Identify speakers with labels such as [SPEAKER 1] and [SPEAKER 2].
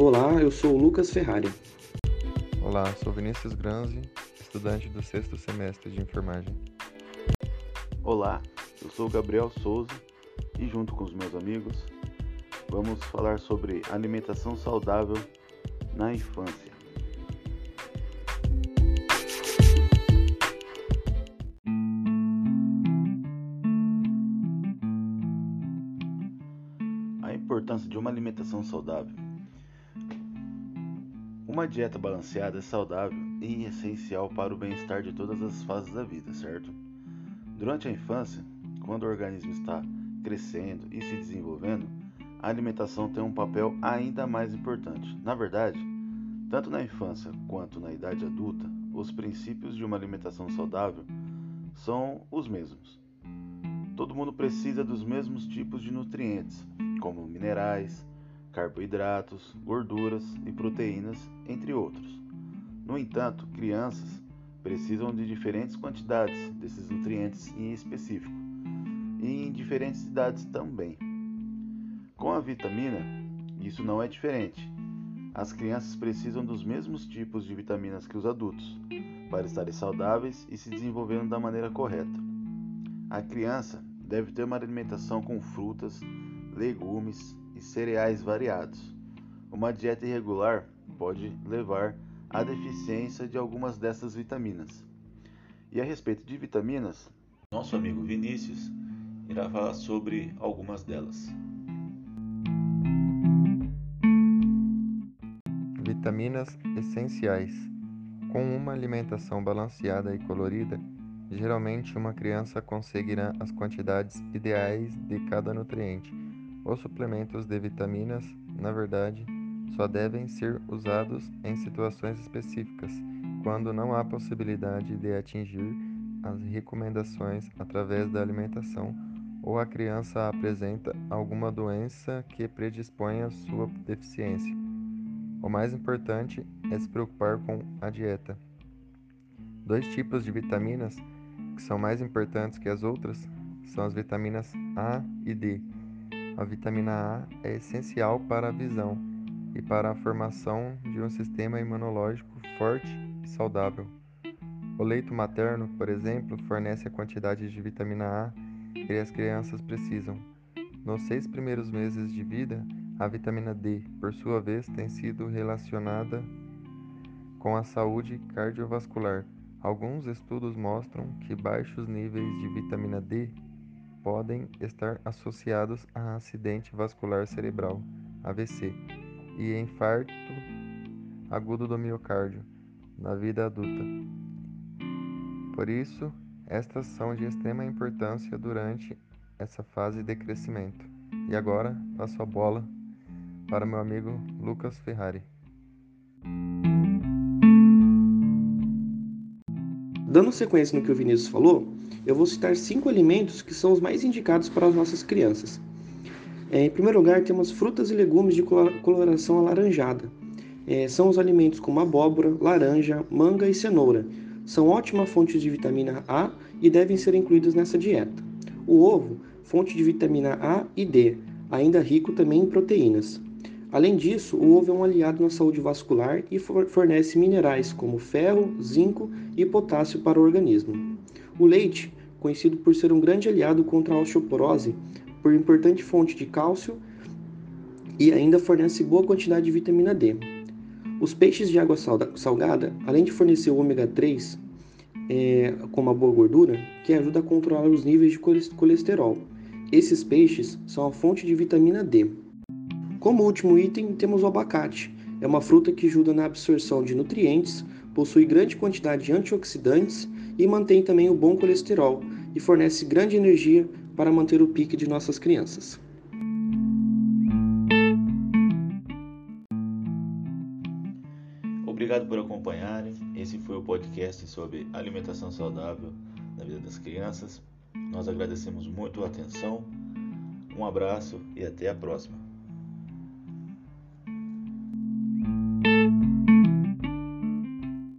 [SPEAKER 1] Olá, eu sou o Lucas Ferrari.
[SPEAKER 2] Olá, sou Vinícius Granzi, estudante do sexto semestre de enfermagem.
[SPEAKER 3] Olá, eu sou o Gabriel Souza e, junto com os meus amigos, vamos falar sobre alimentação saudável na infância. A importância de uma alimentação saudável. Uma dieta balanceada é saudável e essencial para o bem-estar de todas as fases da vida, certo? Durante a infância, quando o organismo está crescendo e se desenvolvendo, a alimentação tem um papel ainda mais importante. Na verdade, tanto na infância quanto na idade adulta, os princípios de uma alimentação saudável são os mesmos. Todo mundo precisa dos mesmos tipos de nutrientes, como minerais, carboidratos, gorduras e proteínas, entre outros. No entanto, crianças precisam de diferentes quantidades desses nutrientes em específico e em diferentes idades também. Com a vitamina, isso não é diferente. As crianças precisam dos mesmos tipos de vitaminas que os adultos para estarem saudáveis e se desenvolvendo da maneira correta. A criança deve ter uma alimentação com frutas, legumes e cereais variados. Uma dieta irregular pode levar à deficiência de algumas dessas vitaminas. E a respeito de vitaminas, nosso amigo Vinícius irá falar sobre algumas delas.
[SPEAKER 2] Vitaminas essenciais. Com uma alimentação balanceada e colorida, geralmente uma criança conseguirá as quantidades ideais de cada nutriente. Os suplementos de vitaminas, na verdade, só devem ser usados em situações específicas, quando não há possibilidade de atingir as recomendações através da alimentação ou a criança apresenta alguma doença que predispõe à sua deficiência. O mais importante é se preocupar com a dieta. Dois tipos de vitaminas que são mais importantes que as outras são as vitaminas A e D. A vitamina A é essencial para a visão e para a formação de um sistema imunológico forte e saudável. O leite materno, por exemplo, fornece a quantidade de vitamina A que as crianças precisam. Nos seis primeiros meses de vida, a vitamina D, por sua vez, tem sido relacionada com a saúde cardiovascular. Alguns estudos mostram que baixos níveis de vitamina D podem estar associados a acidente vascular cerebral, AVC, e infarto agudo do miocárdio na vida adulta. Por isso, estas são de extrema importância durante essa fase de crescimento. E agora, passo a bola para meu amigo Lucas Ferrari.
[SPEAKER 1] Dando sequência no que o Vinícius falou, eu vou citar cinco alimentos que são os mais indicados para as nossas crianças. É, em primeiro lugar, temos frutas e legumes de coloração alaranjada. É, são os alimentos como abóbora, laranja, manga e cenoura, são ótima fonte de vitamina A e devem ser incluídos nessa dieta. O ovo, fonte de vitamina A e D, ainda rico também em proteínas. Além disso, o ovo é um aliado na saúde vascular e fornece minerais como ferro, zinco e potássio para o organismo. O leite, conhecido por ser um grande aliado contra a osteoporose, por importante fonte de cálcio e ainda fornece boa quantidade de vitamina D. Os peixes de água salgada, além de fornecer o ômega 3 é, com uma boa gordura, que ajuda a controlar os níveis de colesterol. Esses peixes são a fonte de vitamina D. Como último item, temos o abacate. É uma fruta que ajuda na absorção de nutrientes, possui grande quantidade de antioxidantes e mantém também o bom colesterol e fornece grande energia para manter o pique de nossas crianças.
[SPEAKER 3] Obrigado por acompanharem. Esse foi o podcast sobre alimentação saudável na vida das crianças. Nós agradecemos muito a atenção. Um abraço e até a próxima.